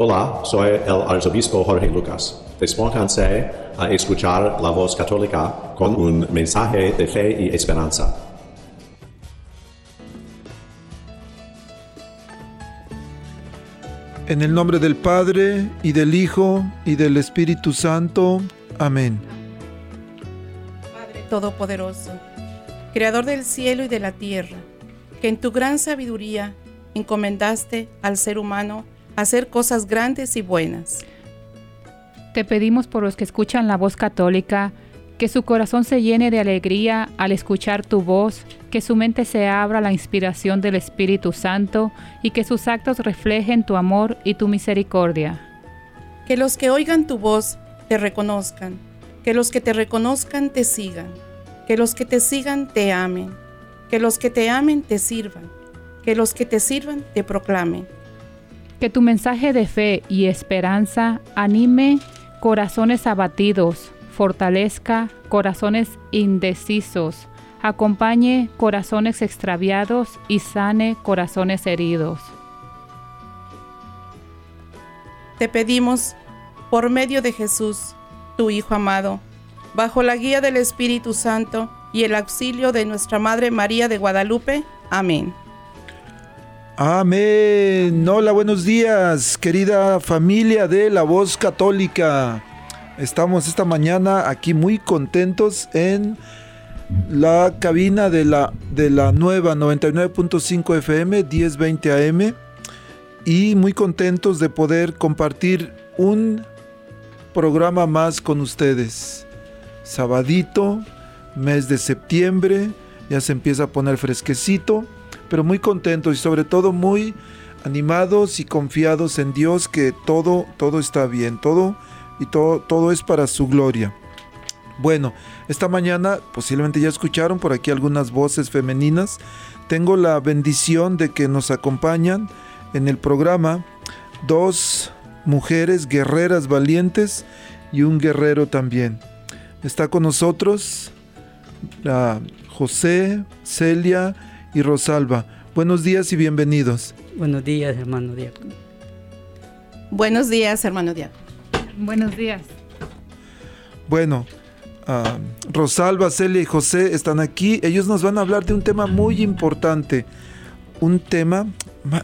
Hola, soy el arzobispo Jorge Lucas. Despónganse a escuchar la voz católica con un mensaje de fe y esperanza. En el nombre del Padre, y del Hijo, y del Espíritu Santo. Amén. Padre Todopoderoso, Creador del cielo y de la tierra, que en tu gran sabiduría encomendaste al ser humano hacer cosas grandes y buenas. Te pedimos por los que escuchan la voz católica, que su corazón se llene de alegría al escuchar tu voz, que su mente se abra a la inspiración del Espíritu Santo y que sus actos reflejen tu amor y tu misericordia. Que los que oigan tu voz te reconozcan, que los que te reconozcan te sigan, que los que te sigan te amen, que los que te amen te sirvan, que los que te sirvan te proclamen que tu mensaje de fe y esperanza anime corazones abatidos, fortalezca corazones indecisos, acompañe corazones extraviados y sane corazones heridos. Te pedimos, por medio de Jesús, tu Hijo amado, bajo la guía del Espíritu Santo y el auxilio de nuestra Madre María de Guadalupe. Amén. Amén. Hola, buenos días, querida familia de la voz católica. Estamos esta mañana aquí muy contentos en la cabina de la, de la nueva 99.5 FM 1020 AM y muy contentos de poder compartir un programa más con ustedes. Sabadito, mes de septiembre, ya se empieza a poner fresquecito pero muy contentos y sobre todo muy animados y confiados en Dios que todo, todo está bien, todo y todo, todo es para su gloria. Bueno, esta mañana posiblemente ya escucharon por aquí algunas voces femeninas. Tengo la bendición de que nos acompañan en el programa dos mujeres guerreras valientes y un guerrero también. Está con nosotros la José, Celia, y Rosalba. Buenos días y bienvenidos. Buenos días, hermano Diácono. Buenos días, hermano Diácono. Buenos días. Bueno, ah, Rosalba, Celia y José están aquí. Ellos nos van a hablar de un tema muy importante. Un tema,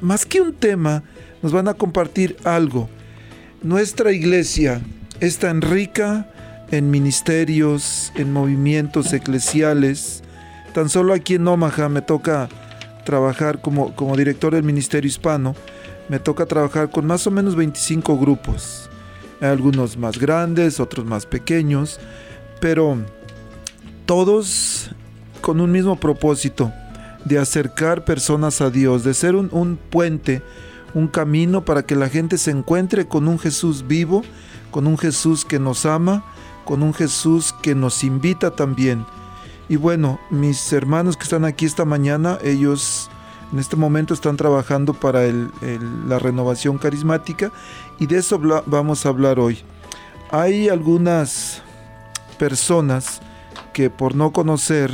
más que un tema, nos van a compartir algo. Nuestra iglesia es tan rica en ministerios, en movimientos eclesiales, Tan solo aquí en Omaha me toca trabajar como, como director del Ministerio Hispano, me toca trabajar con más o menos 25 grupos. Algunos más grandes, otros más pequeños, pero todos con un mismo propósito, de acercar personas a Dios, de ser un, un, puente, un camino para que la gente se encuentre con un Jesús vivo, con un Jesús que nos ama, con un Jesús que nos invita también y bueno, mis hermanos que están aquí esta mañana, ellos en este momento están trabajando para la renovación carismática y de eso vamos a hablar hoy. Hay algunas personas que por no conocer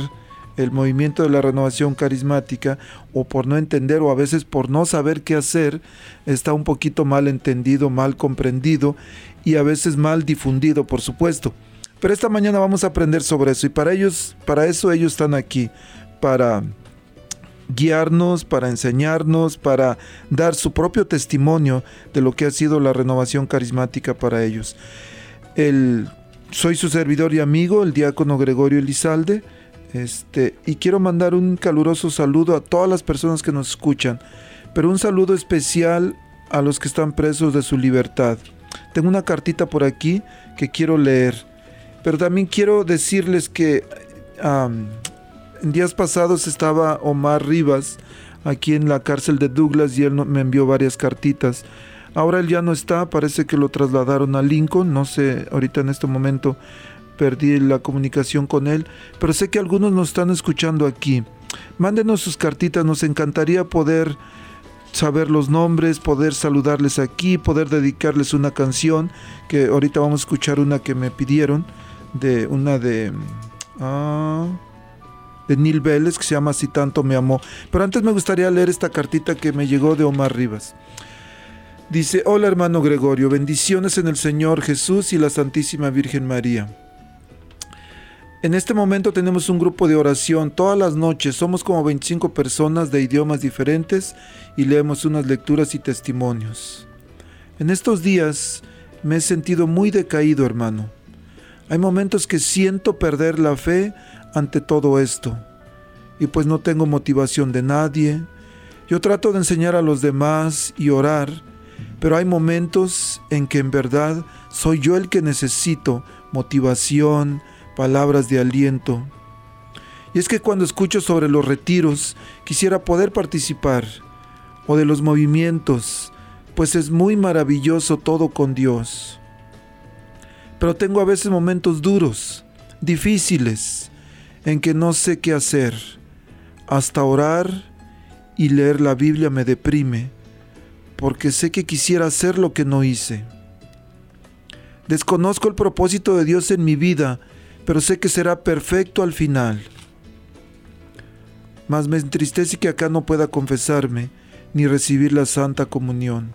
el movimiento de la renovación carismática o por no entender o a veces por no saber qué hacer, está un poquito mal entendido, mal comprendido y a veces mal difundido, por supuesto. Pero esta mañana vamos a aprender sobre eso y para ellos, para eso ellos están aquí, para guiarnos, para enseñarnos, para dar su propio testimonio de lo que ha sido la renovación carismática para ellos. El, soy su servidor y amigo, el diácono Gregorio Elizalde, este, y quiero mandar un caluroso saludo a todas las personas que nos escuchan, pero un saludo especial a los que están presos de su libertad. Tengo una cartita por aquí que quiero leer. Pero también quiero decirles que en días pasados estaba Omar Rivas aquí en la cárcel de Douglas y él me envió varias cartitas. Ahora él ya no está, parece que lo trasladaron a Lincoln, no sé, ahorita en este momento perdí la comunicación con él, pero sé que algunos nos están escuchando aquí. Mándenos sus cartitas, nos encantaría poder saber los nombres, poder saludarles aquí, poder dedicarles una canción, que ahorita vamos a escuchar una que me pidieron, de una de... Ah, de Neil Vélez que se llama Si tanto me amó. Pero antes me gustaría leer esta cartita que me llegó de Omar Rivas. Dice, hola hermano Gregorio, bendiciones en el Señor Jesús y la Santísima Virgen María. En este momento tenemos un grupo de oración todas las noches, somos como 25 personas de idiomas diferentes y leemos unas lecturas y testimonios. En estos días me he sentido muy decaído, hermano. Hay momentos que siento perder la fe ante todo esto. Y pues no tengo motivación de nadie. Yo trato de enseñar a los demás y orar, pero hay momentos en que en verdad soy yo el que necesito motivación, palabras de aliento. Y es que cuando escucho sobre los retiros, quisiera poder participar, o de los movimientos, pues es muy maravilloso todo con Dios. Pero tengo a veces momentos duros, difíciles, en que no sé qué hacer. Hasta orar y leer la Biblia me deprime, porque sé que quisiera hacer lo que no hice. Desconozco el propósito de Dios en mi vida, pero sé que será perfecto al final. Mas me entristece que acá no pueda confesarme ni recibir la Santa Comunión.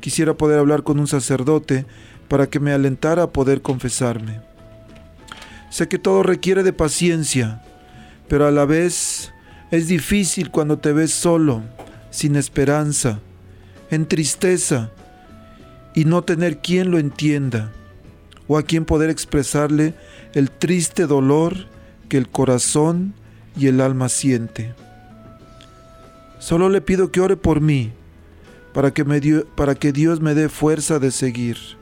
Quisiera poder hablar con un sacerdote para que me alentara a poder confesarme. Sé que todo requiere de paciencia, pero a la vez es difícil cuando te ves solo, sin esperanza, en tristeza y no tener quien lo entienda o a quien poder expresarle el triste dolor que el corazón y el alma siente. Solo le pido que ore por mí para que, me para que Dios me dé fuerza de seguir.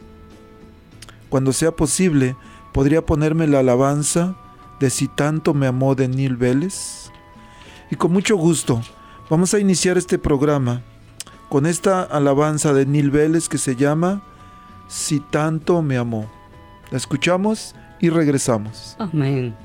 Cuando sea posible, ¿Podría ponerme la alabanza de Si tanto me amó de Neil Vélez? Y con mucho gusto, vamos a iniciar este programa con esta alabanza de Neil Vélez que se llama Si tanto me amó. La escuchamos y regresamos. Amén.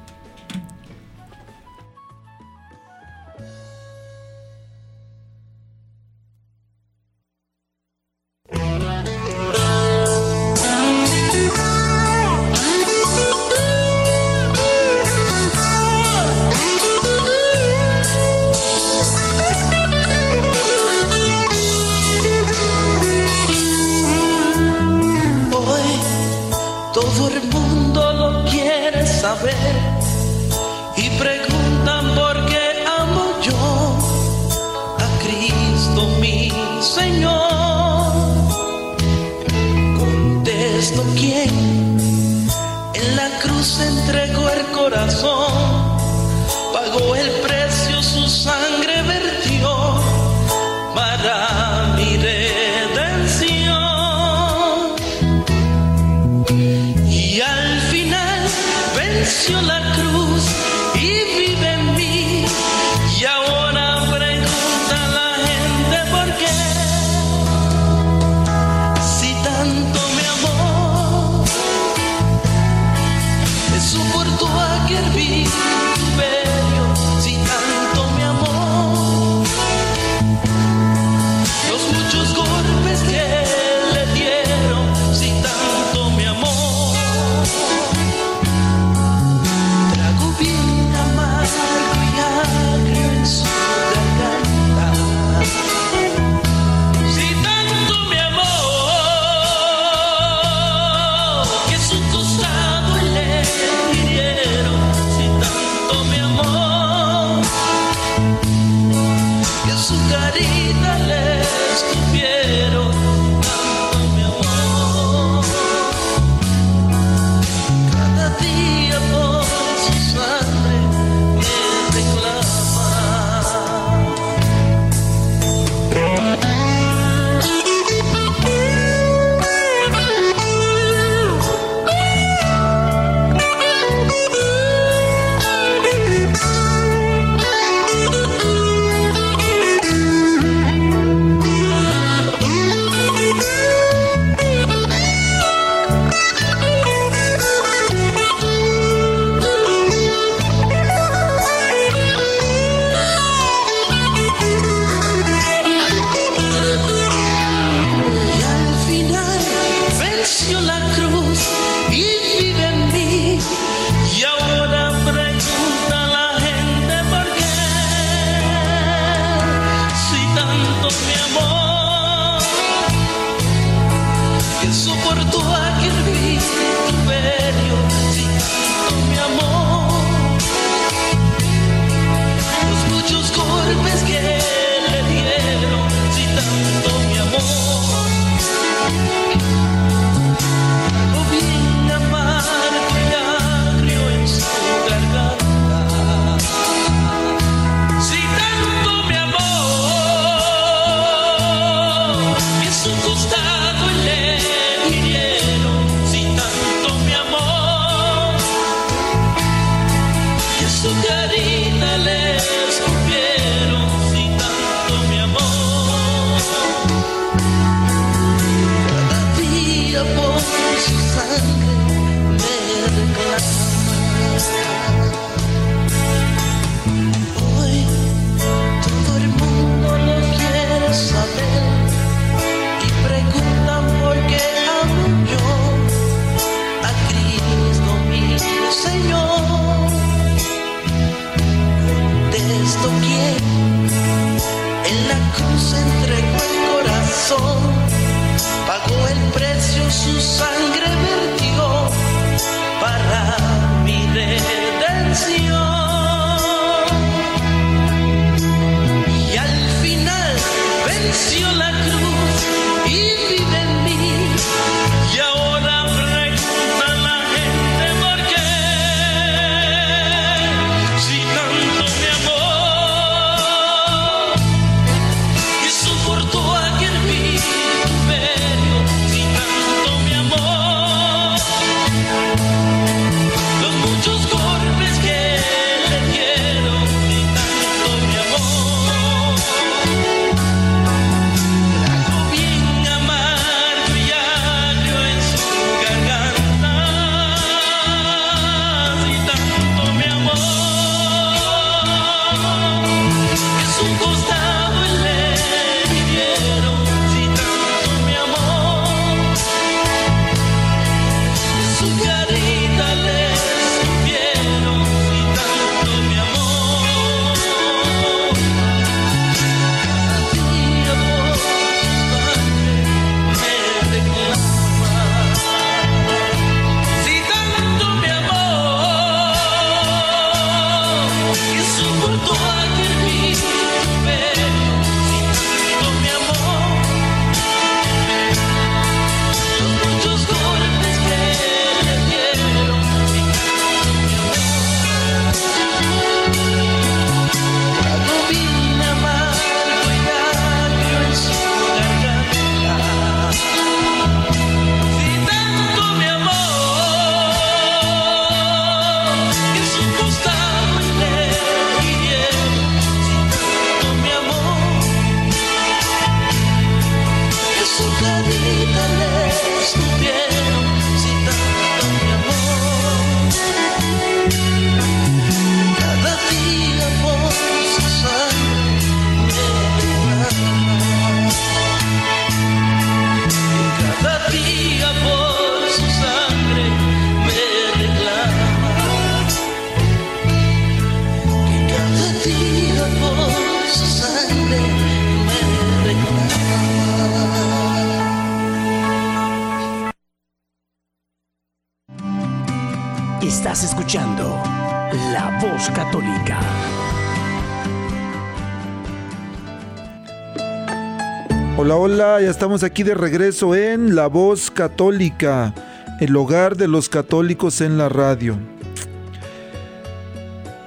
Estamos aquí de regreso en La Voz Católica, el hogar de los católicos en la radio.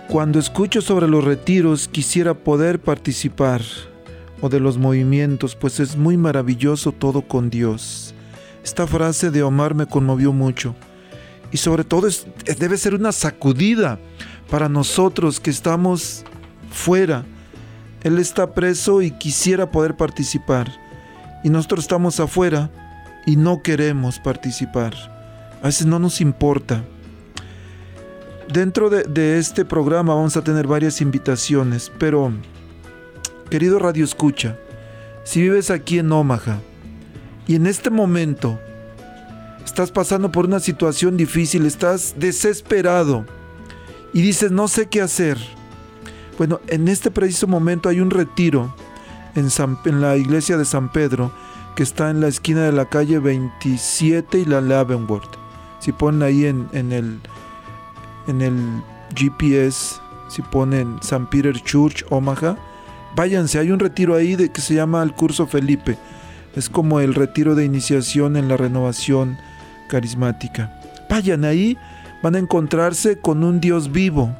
Cuando escucho sobre los retiros quisiera poder participar o de los movimientos, pues es muy maravilloso todo con Dios. Esta frase de Omar me conmovió mucho y sobre todo debe ser una sacudida para nosotros que estamos fuera. Él está preso y quisiera poder participar y nosotros estamos afuera y no queremos participar. A veces no nos importa. Dentro de, este programa vamos a tener varias invitaciones, pero querido Radio Escucha, si vives aquí en Omaha y en este momento estás pasando por una situación difícil, estás desesperado y dices no sé qué hacer, bueno, en este preciso momento hay un retiro en, la iglesia de San Pedro que está en la esquina de la calle 27 y la Leavenworth. Si ponen ahí en, el en el GPS, si ponen San Peter Church, Omaha, váyanse, hay un retiro ahí de que se llama el curso Felipe. Es como el retiro de iniciación en la renovación carismática. Vayan ahí, van a encontrarse con un Dios vivo,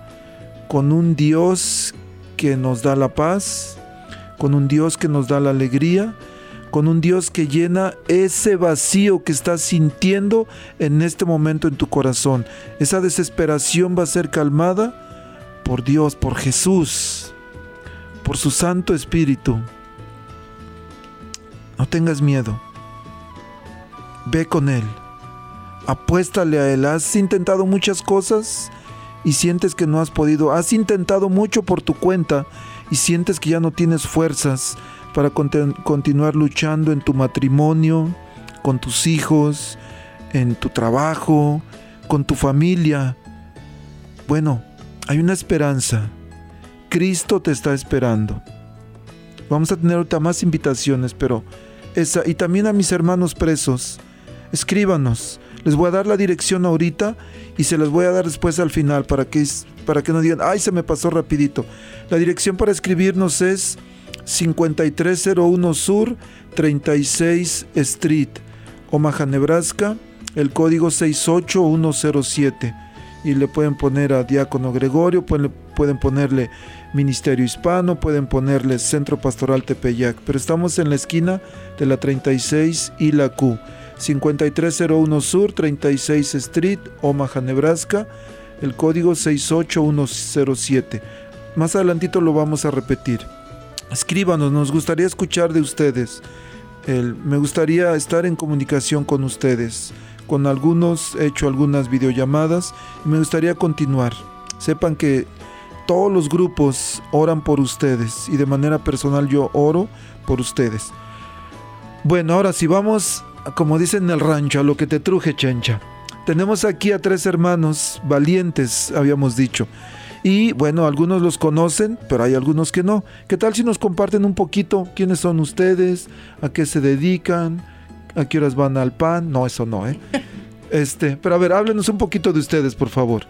con un Dios que nos da la paz, con un Dios que nos da la alegría, con un Dios que llena ese vacío que estás sintiendo en este momento en tu corazón. Esa desesperación va a ser calmada por Dios, por Jesús, por su Santo Espíritu. No tengas miedo. Ve con Él. Apuéstale a Él. Has intentado muchas cosas y sientes que no has podido. Has intentado mucho por tu cuenta y sientes que ya no tienes fuerzas para continuar luchando en tu matrimonio, con tus hijos, en tu trabajo, con tu familia. Bueno, hay una esperanza. Cristo te está esperando. Vamos a tener ahorita más invitaciones, pero esa y también a mis hermanos presos. Escríbanos. Les voy a dar la dirección ahorita y se las voy a dar después al final para que, para que no digan, ay, se me pasó rapidito. La dirección para escribirnos es 5301 Sur 36 Street, Omaha, Nebraska, el código 68107. Y le pueden poner a Diácono Gregorio, pueden, pueden ponerle Ministerio Hispano, pueden ponerle Centro Pastoral Tepeyac. Pero estamos en la esquina de la 36 y la Q. 5301 Sur, 36 Street, Omaha, Nebraska, el código 68107. Más adelantito lo vamos a repetir. Escríbanos, nos gustaría escuchar de ustedes. me gustaría estar en comunicación con ustedes. Con algunos he hecho algunas videollamadas y me gustaría continuar. Sepan que todos los grupos oran por ustedes y de manera personal yo oro por ustedes. Bueno, ahora si vamos como dicen en el rancho, a lo que te truje, chencha. Tenemos aquí a tres hermanos valientes, habíamos dicho. Y bueno, algunos los conocen, pero hay algunos que no. ¿Qué tal si nos comparten un poquito quiénes son ustedes, a qué se dedican, a qué horas van al pan? No, eso no, ¿eh? Este, pero a ver, háblenos un poquito de ustedes, por favor.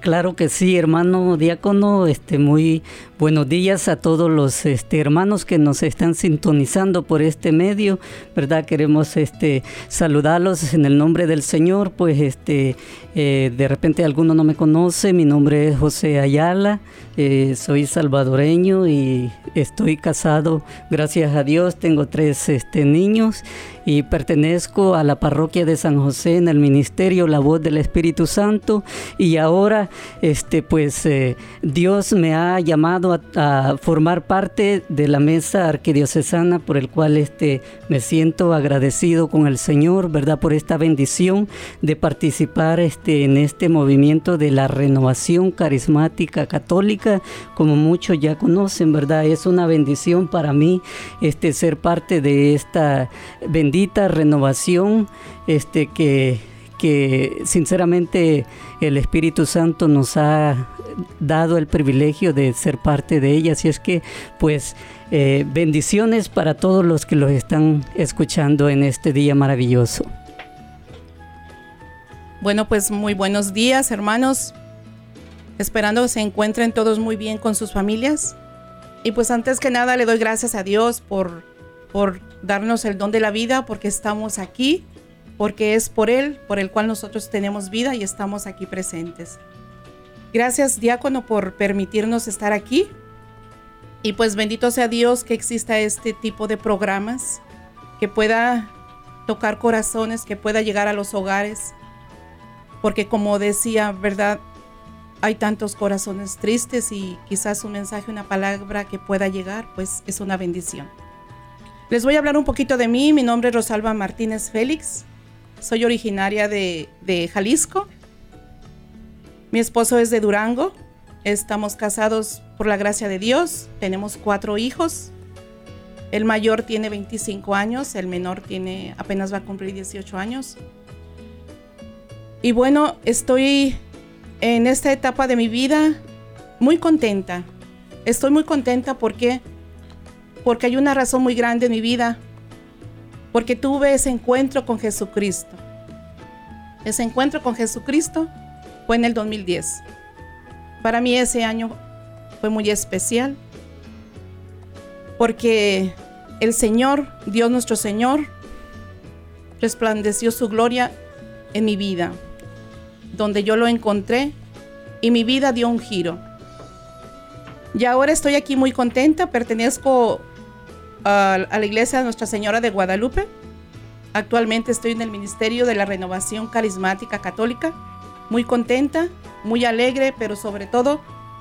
Claro que sí, hermano diácono, este muy buenos días a todos los este, hermanos que nos están sintonizando por este medio, ¿verdad? Queremos este saludarlos en el nombre del Señor, pues este eh, de repente alguno no me conoce, mi nombre es José Ayala, eh, soy salvadoreño y estoy casado, gracias a Dios, tengo tres este, niños y pertenezco a la parroquia de San José en el ministerio La Voz del Espíritu Santo y ahora este pues eh, Dios me ha llamado a, formar parte de la mesa arquidiocesana por el cual este me siento agradecido con el Señor, ¿verdad? Por esta bendición de participar este en este movimiento de la renovación carismática católica, como muchos ya conocen, ¿verdad? Es una bendición para mí este ser parte de esta bendición bendita renovación este, que, que sinceramente el Espíritu Santo nos ha dado el privilegio de ser parte de ella. Así es que, pues, eh, bendiciones para todos los que los están escuchando en este día maravilloso. Bueno, pues muy buenos días, hermanos. Esperando se encuentren todos muy bien con sus familias. Y pues antes que nada le doy gracias a Dios por por darnos el don de la vida, porque estamos aquí, porque es por Él, por el cual nosotros tenemos vida y estamos aquí presentes. Gracias, diácono, por permitirnos estar aquí. Y pues bendito sea Dios que exista este tipo de programas, que pueda tocar corazones, que pueda llegar a los hogares. Porque como decía, ¿verdad? Hay tantos corazones tristes y quizás un mensaje, una palabra que pueda llegar, pues es una bendición. Les voy a hablar un poquito de mí. Mi nombre es Rosalba Martínez Félix. Soy originaria de, Jalisco. Mi esposo es de Durango. Estamos casados por la gracia de Dios. Tenemos cuatro hijos. El mayor tiene 25 años, el menor tiene apenas va a cumplir 18 años. Y bueno, estoy en esta etapa de mi vida muy contenta. Estoy muy contenta porque porque hay una razón muy grande en mi vida. porque tuve ese encuentro con Jesucristo. Ese encuentro con Jesucristo fue en el 2010. Para mí ese año fue muy especial porque el Señor, Dios nuestro Señor, resplandeció su gloria en mi vida, donde yo lo encontré y mi vida dio un giro. Y ahora estoy aquí muy contenta, pertenezco a, la iglesia de Nuestra Señora de Guadalupe. Actualmente estoy en el Ministerio de la Renovación Carismática Católica, muy contenta, muy alegre, pero sobre todo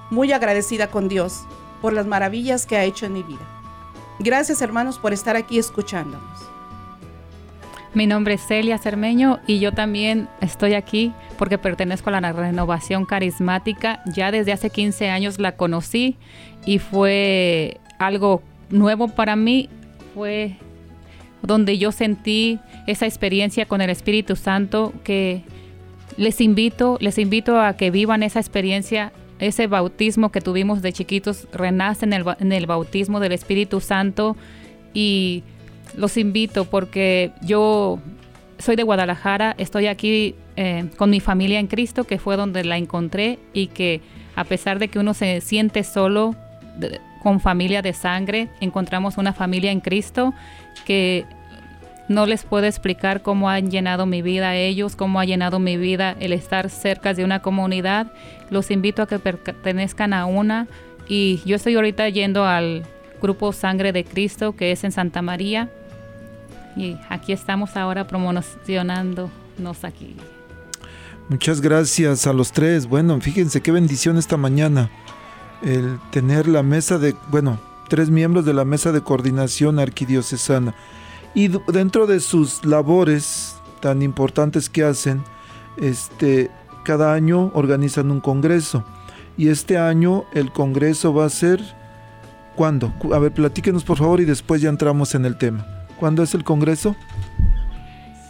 muy agradecida con Dios por las maravillas que ha hecho en mi vida. Gracias hermanos por estar aquí escuchándonos. Mi nombre es Celia Cermeño y yo también estoy aquí porque pertenezco a la renovación carismática. Ya desde hace 15 años la conocí y fue algo nuevo para mí. Fue donde yo sentí esa experiencia con el Espíritu Santo que les invito, les invito a que vivan esa experiencia, ese bautismo que tuvimos de chiquitos, renace en el, bautismo del Espíritu Santo y los invito porque yo soy de Guadalajara, estoy aquí eh, con mi familia en Cristo, que fue donde la encontré y que a pesar de que uno se siente solo con familia de sangre, encontramos una familia en Cristo que no les puedo explicar cómo han llenado mi vida ellos, cómo ha llenado mi vida el estar cerca de una comunidad. Los invito a que pertenezcan a una y yo estoy ahorita yendo al grupo Sangre de Cristo que es en Santa María y aquí estamos ahora promocionándonos aquí. Muchas gracias a los tres. Bueno, fíjense qué bendición esta mañana el tener la mesa de, bueno, tres miembros de la mesa de coordinación arquidiocesana. Y dentro de sus labores tan importantes que hacen, este, cada año organizan un congreso. Y este año el congreso va a ser, ¿cuándo? A ver, platíquenos por favor y después ya entramos en el tema. ¿Cuándo es el Congreso?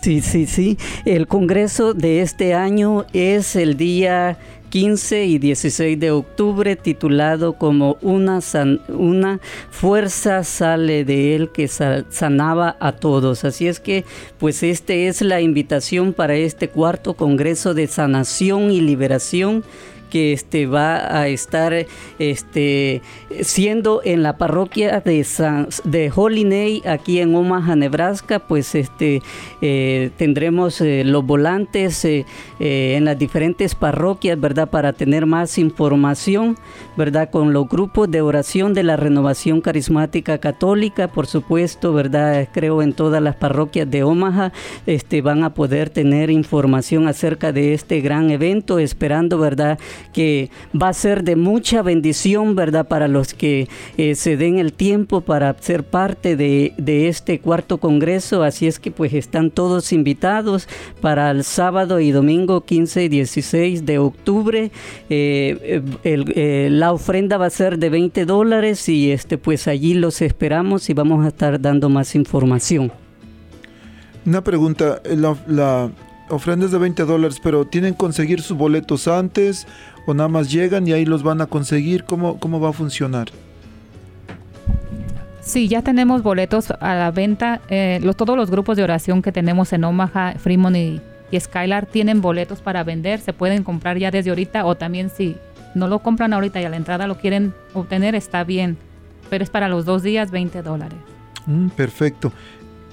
Sí, sí, sí. El Congreso de este año es el día 15 y 16 de octubre titulado como una, una fuerza sale de él que sanaba a todos. Así es que pues este es la invitación para este cuarto Congreso de Sanación y Liberación que este, va a estar este, siendo en la parroquia de, San, de Holy aquí en Omaha, Nebraska, pues este, eh, tendremos eh, los volantes eh, en las diferentes parroquias, ¿verdad? Para tener más información, ¿verdad? Con los grupos de oración de la Renovación Carismática Católica, por supuesto, ¿verdad? Creo en todas las parroquias de Omaha este, van a poder tener información acerca de este gran evento, esperando, ¿verdad? Que va a ser de mucha bendición, ¿verdad? Para los que eh, se den el tiempo para ser parte de, este cuarto congreso. Así es que pues están todos invitados para el sábado y domingo 15 y 16 de octubre. Eh, eh, la ofrenda va a ser de 20 dólares y este pues allí los esperamos y vamos a estar dando más información. Una pregunta, la, la ofrenda es de 20 dólares, pero ¿tienen que conseguir sus boletos antes o nada más llegan y ahí los van a conseguir? ¿Cómo, cómo va a funcionar? Sí, ya tenemos boletos a la venta. Eh, todos los grupos de oración que tenemos en Omaha, Fremont y, Skylar tienen boletos para vender. Se pueden comprar ya desde ahorita o también si no lo compran ahorita y a la entrada lo quieren obtener, está bien. Pero es para los dos días 20 dólares. Mm, perfecto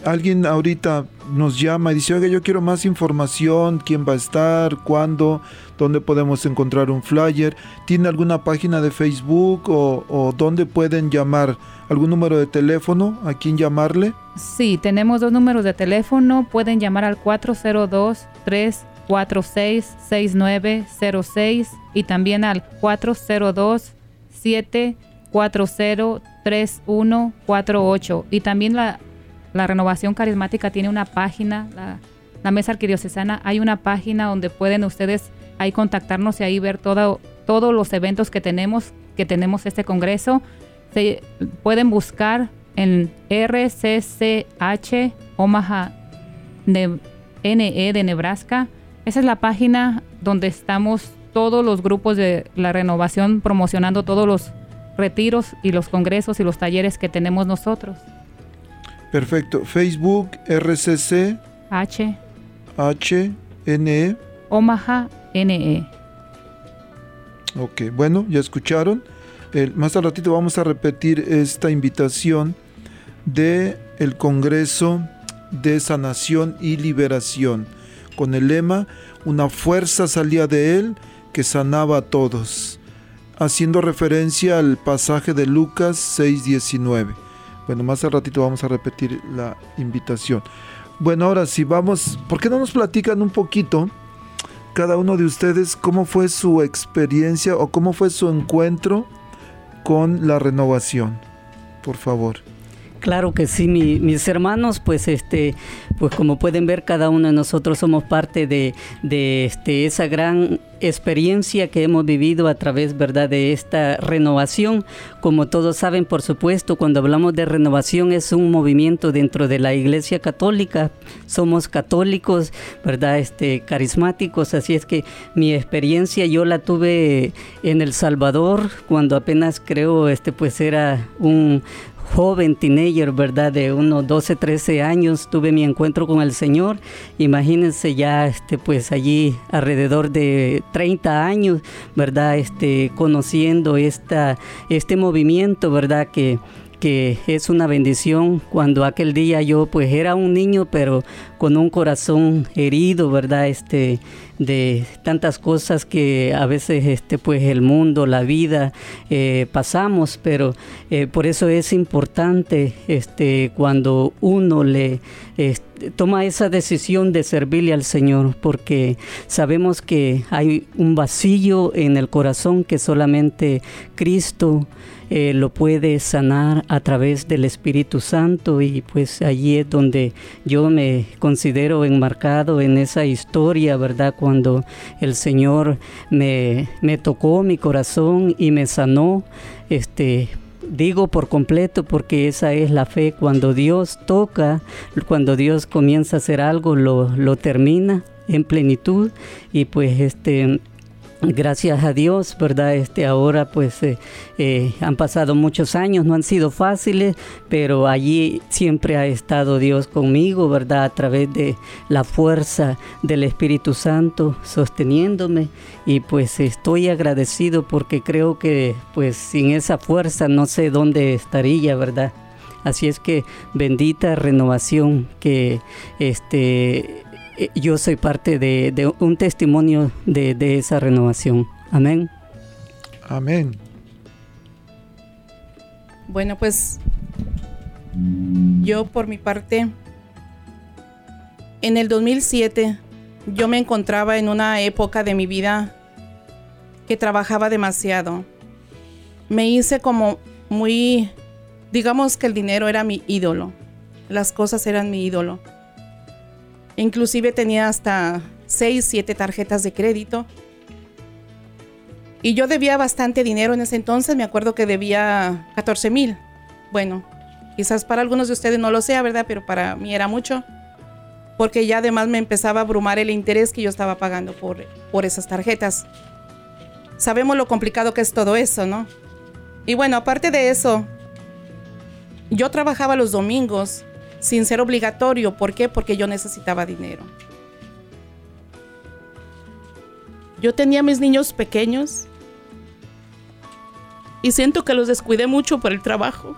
alguien ahorita nos llama y dice, oiga, yo quiero más información, quién va a estar, cuándo, dónde podemos encontrar un flyer, ¿tiene alguna página de Facebook o, dónde pueden llamar? ¿Algún número de teléfono a quién llamarle? Sí, tenemos dos números de teléfono, pueden llamar al 402 346 6906 y también al 402 740 3148 y también la la renovación carismática tiene una página, la, Mesa Arquidiocesana, hay una página donde pueden ustedes ahí contactarnos y ahí ver todo, todos los eventos que tenemos, que tenemos este congreso. Se pueden buscar en RCCH Omaha NE de Nebraska. Esa es la página donde estamos todos los grupos de la renovación promocionando todos los retiros y los congresos y los talleres que tenemos nosotros. Perfecto. Facebook, RCC, H, H, N, E. Omaha, NE. Ok, bueno, ya escucharon. El- más al ratito vamos a repetir esta invitación de el Congreso de Sanación y Liberación, con el lema Una fuerza salía de él que sanaba a todos, haciendo referencia al pasaje de Lucas 6:19. Bueno, más al ratito vamos a repetir la invitación. Bueno, ahora sí vamos, ¿por qué no nos platican un poquito? cada uno de ustedes cómo fue su experiencia o cómo fue su encuentro con la renovación. Por favor. Claro que sí, mi- mis hermanos, pues este, pues como pueden ver, cada uno de nosotros somos parte de, de este, esa gran experiencia que hemos vivido a través, verdad, de esta renovación. Como todos saben, por supuesto, cuando hablamos de renovación es un movimiento dentro de la Iglesia Católica. Somos católicos, verdad, este, carismáticos, así es que mi experiencia yo la tuve en El Salvador cuando apenas creo, este, pues era un joven teenager, ¿verdad? De unos 12, 13 años tuve mi encuentro con el Señor. Imagínense ya, este, pues allí alrededor de 30 años, ¿verdad? Este, conociendo esta, este movimiento, ¿verdad? Que, que es una bendición cuando aquel día yo pues era un niño pero con un corazón herido verdad este de tantas cosas que a veces este pues el mundo la vida eh, pasamos pero eh, por eso es importante este cuando uno le este, toma esa decisión de servirle al Señor porque sabemos que hay un vacío en el corazón que solamente Cristo eh, lo puede sanar a través del Espíritu Santo y pues allí es donde yo me considero enmarcado en esa historia, ¿verdad? Cuando el Señor me, me tocó mi corazón y me sanó, este, digo por completo porque esa es la fe, cuando Dios toca, cuando Dios comienza a hacer algo, lo, lo termina en plenitud y pues este Gracias a Dios, ¿verdad? Este, ahora pues eh, eh, han pasado muchos años, no han sido fáciles, pero allí siempre ha estado Dios conmigo, ¿verdad? A través de la fuerza del Espíritu Santo sosteniéndome y pues estoy agradecido porque creo que pues sin esa fuerza no sé dónde estaría, ¿verdad? Así es que bendita renovación que este yo soy parte de, de un testimonio de, de esa renovación. Amén. Amén. Bueno, pues yo por mi parte, en el 2007 yo me encontraba en una época de mi vida que trabajaba demasiado. Me hice como muy, digamos que el dinero era mi ídolo, las cosas eran mi ídolo. Inclusive tenía hasta 6, 7 tarjetas de crédito. Y yo debía bastante dinero en ese entonces, me acuerdo que debía 14 mil. Bueno, quizás para algunos de ustedes no lo sea, ¿verdad? Pero para mí era mucho. Porque ya además me empezaba a abrumar el interés que yo estaba pagando por, por esas tarjetas. Sabemos lo complicado que es todo eso, ¿no? Y bueno, aparte de eso, yo trabajaba los domingos sin ser obligatorio. ¿Por qué? Porque yo necesitaba dinero. Yo tenía mis niños pequeños y siento que los descuidé mucho por el trabajo.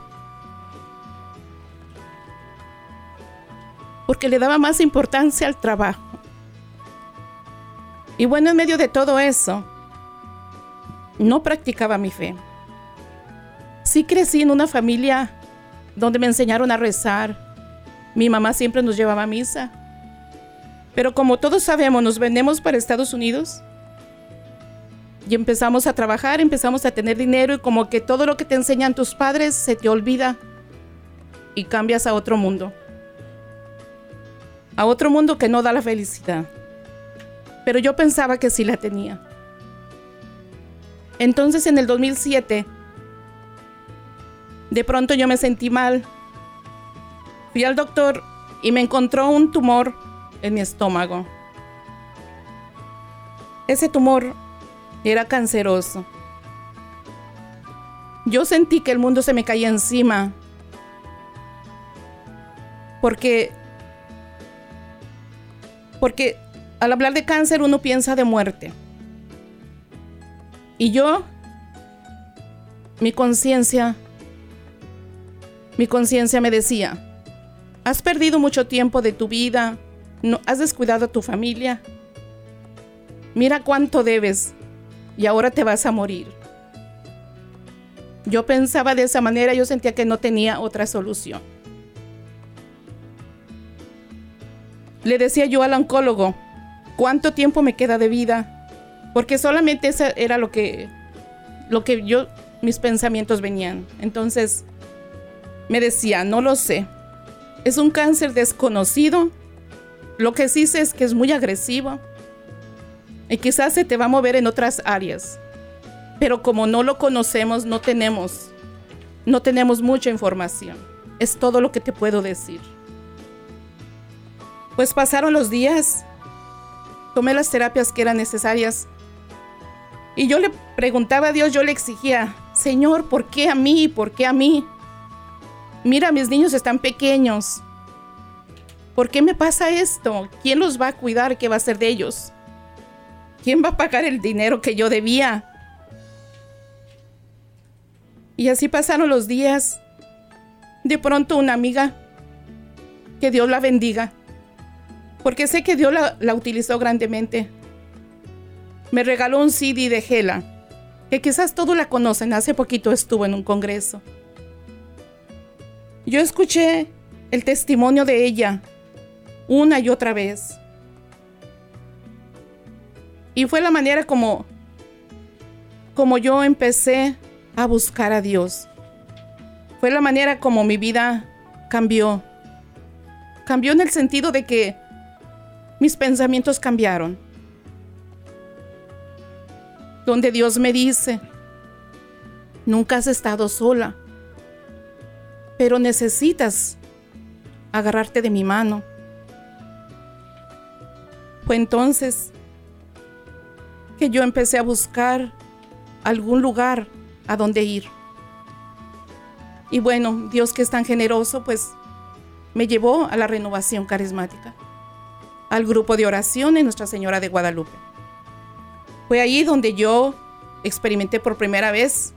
Porque le daba más importancia al trabajo. Y bueno, en medio de todo eso, no practicaba mi fe. Sí crecí en una familia donde me enseñaron a rezar, mi mamá siempre nos llevaba a misa. Pero como todos sabemos, nos vendemos para Estados Unidos. Y empezamos a trabajar, empezamos a tener dinero y como que todo lo que te enseñan tus padres se te olvida y cambias a otro mundo. A otro mundo que no da la felicidad. Pero yo pensaba que sí la tenía. Entonces en el 2007, de pronto yo me sentí mal Fui al doctor y me encontró un tumor en mi estómago. Ese tumor era canceroso. Yo sentí que el mundo se me caía encima. Porque, porque al hablar de cáncer uno piensa de muerte. Y yo, mi conciencia, mi conciencia me decía, has perdido mucho tiempo de tu vida, no, has descuidado a tu familia, mira cuánto debes y ahora te vas a morir. Yo pensaba de esa manera, yo sentía que no tenía otra solución. Le decía yo al oncólogo, ¿cuánto tiempo me queda de vida? Porque solamente eso era lo que, lo que yo, mis pensamientos venían. Entonces me decía, no lo sé. Es un cáncer desconocido. Lo que sí sé es que es muy agresivo. Y quizás se te va a mover en otras áreas pero como no lo conocemos, no tenemos, no tenemos mucha información. Es todo lo que te puedo decir. Pues pasaron los días, tomé las terapias que eran necesarias y yo le preguntaba a Dios, yo le exigía, Señor, ¿por qué a mí? ¿Por qué a mí? Mira, mis niños están pequeños. ¿Por qué me pasa esto? ¿Quién los va a cuidar? ¿Qué va a hacer de ellos? ¿Quién va a pagar el dinero que yo debía? Y así pasaron los días. De pronto una amiga, que Dios la bendiga, porque sé que Dios la, utilizó grandemente, me regaló un CD de Gela, que quizás todos la conocen, hace poquito estuvo en un congreso. Yo escuché el testimonio de ella una y otra vez. Y fue la manera como como yo empecé a buscar a Dios. Fue la manera como mi vida cambió. Cambió en el sentido de que mis pensamientos cambiaron. Donde Dios me dice, nunca has estado sola, pero necesitas agarrarte de mi mano. Fue entonces que yo empecé a buscar algún lugar a dónde ir. Y bueno, Dios que es tan generoso, pues me llevó a la renovación carismática, al grupo de oración en Nuestra Señora de Guadalupe. Fue allí donde yo experimenté por primera vez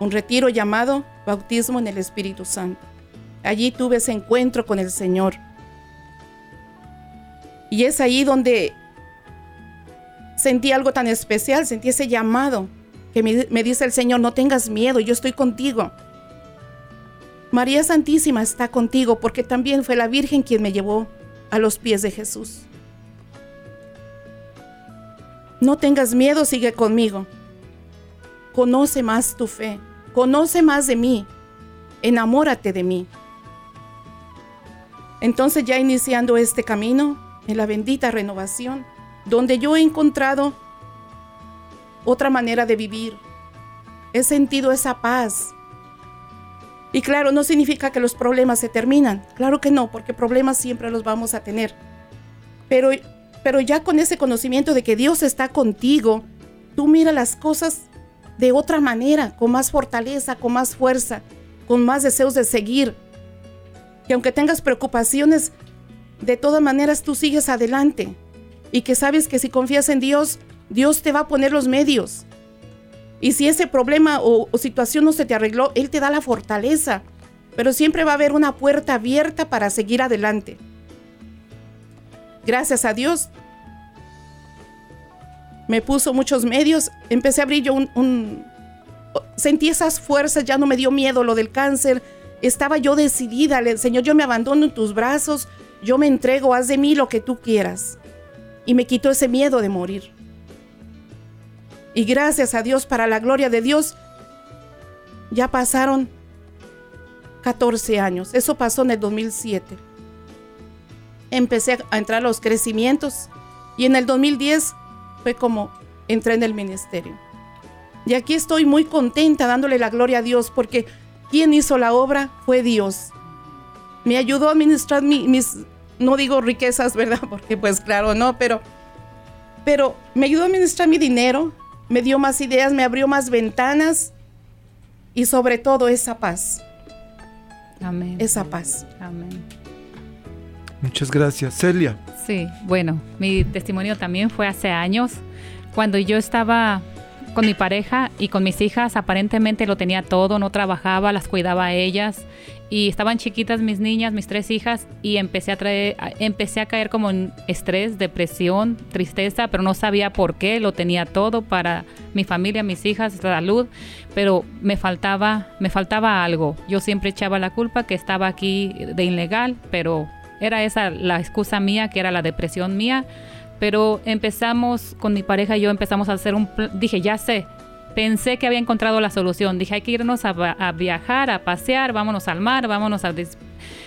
un retiro llamado bautismo en el Espíritu Santo. Allí tuve ese encuentro con el Señor. Y es ahí donde sentí algo tan especial, sentí ese llamado que me, dice el Señor, no tengas miedo, yo estoy contigo. María Santísima está contigo porque también fue la Virgen quien me llevó a los pies de Jesús. No tengas miedo, sigue conmigo. Conoce más tu fe, conoce más de mí, enamórate de mí. Entonces ya iniciando este camino en la bendita renovación, donde yo he encontrado otra manera de vivir. He sentido esa paz. Y claro, no significa que los problemas se terminan. Claro que no, porque problemas siempre los vamos a tener. Pero, pero ya con ese conocimiento de que Dios está contigo, tú mira las cosas de otra manera, con más fortaleza, con más fuerza, con más deseos de seguir. Que aunque tengas preocupaciones, de todas maneras tú sigues adelante. Y que sabes que si confías en Dios, Dios te va a poner los medios. Y si ese problema o, situación no se te arregló, Él te da la fortaleza. Pero siempre va a haber una puerta abierta para seguir adelante. Gracias a Dios. Me puso muchos medios. Empecé a abrir yo un, Sentí esas fuerzas, ya no me dio miedo lo del cáncer. Estaba yo decidida, Señor, yo me abandono en tus brazos, yo me entrego, haz de mí lo que tú quieras. Y me quitó ese miedo de morir. Y gracias a Dios, para la gloria de Dios, ya pasaron 14 años. Eso pasó en el 2007. Empecé a entrar a los crecimientos y en el 2010 fue como entré en el ministerio. Y aquí estoy muy contenta dándole la gloria a Dios porque quien hizo la obra fue Dios. Me ayudó a administrar mis, no digo riquezas, ¿verdad? Porque pues claro, no, pero, pero me ayudó a administrar mi dinero, me dio más ideas, me abrió más ventanas y sobre todo esa paz. Amén. esa paz. Amén. Muchas gracias. Celia. Sí, bueno, mi testimonio también fue hace años, cuando yo estaba con mi pareja y con mis hijas, aparentemente lo tenía todo, no trabajaba, las cuidaba a ellas y estaban chiquitas mis niñas, mis tres hijas y empecé a traer, empecé a caer como en estrés, depresión, tristeza, pero no sabía por qué, lo tenía todo para mi familia, mis hijas, salud, pero me faltaba, me faltaba algo. Yo siempre echaba la culpa que estaba aquí de ilegal, pero era esa la excusa mía, que era la depresión mía. Pero empezamos con mi pareja y yo empezamos a hacer un dije, ya sé, pensé que había encontrado la solución. Dije, hay que irnos a, viajar, a pasear, vámonos al mar, vámonos a,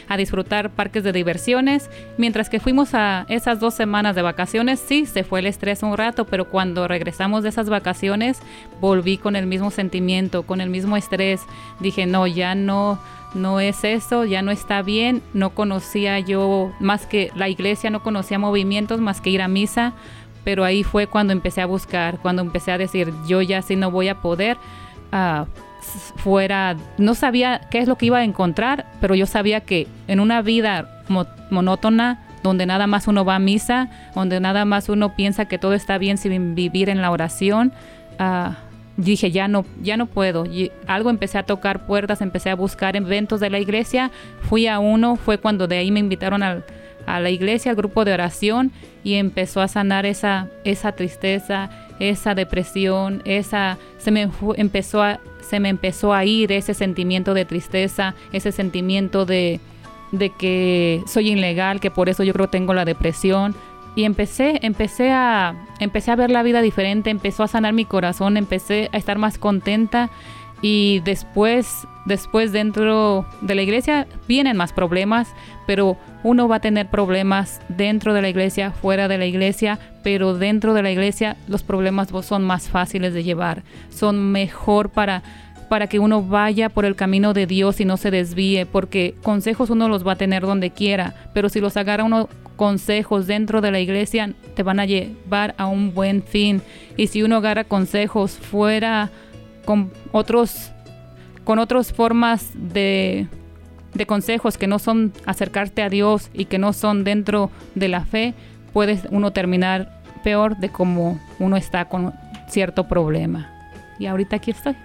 a, disfrutar parques de diversiones. Mientras que fuimos a esas dos semanas de vacaciones, sí, se fue el estrés un rato, pero cuando regresamos de esas vacaciones, volví con el mismo sentimiento, con el mismo estrés. Dije, no, ya no no es eso, ya no está bien, no conocía yo más que la iglesia, no conocía movimientos más que ir a misa, pero ahí fue cuando empecé a buscar, cuando empecé a decir, yo ya sí no voy a poder. Uh, fuera, no sabía qué es lo que iba a encontrar, pero yo sabía que en una vida monótona, donde nada más uno va a misa, donde nada más uno piensa que todo está bien sin vivir en la oración, uh, dije, ya no, ya no puedo. Y algo empecé a tocar puertas, empecé a buscar eventos de la iglesia. Fui a uno, fue cuando de ahí me invitaron a la iglesia, al grupo de oración, y empezó a sanar esa, esa tristeza, esa depresión, esa, se me empezó a, se me empezó a ir ese sentimiento de tristeza, ese sentimiento de, de que soy ilegal, que por eso yo creo tengo la depresión y empecé, empecé a, empecé a ver la vida diferente, empezó a sanar mi corazón, empecé a estar más contenta y después, después dentro de la iglesia vienen más problemas, pero uno va a tener problemas dentro de la iglesia, fuera de la iglesia, pero dentro de la iglesia los problemas son más fáciles de llevar, son mejor para para que uno vaya por el camino de Dios y no se desvíe, porque consejos uno los va a tener donde quiera, pero si los agarra uno consejos dentro de la iglesia te van a llevar a un buen fin. Y si uno agarra consejos fuera con otros con otras formas de, de consejos que no son acercarte a Dios y que no son dentro de la fe, puede uno terminar peor de como uno está con cierto problema. Y ahorita aquí estoy.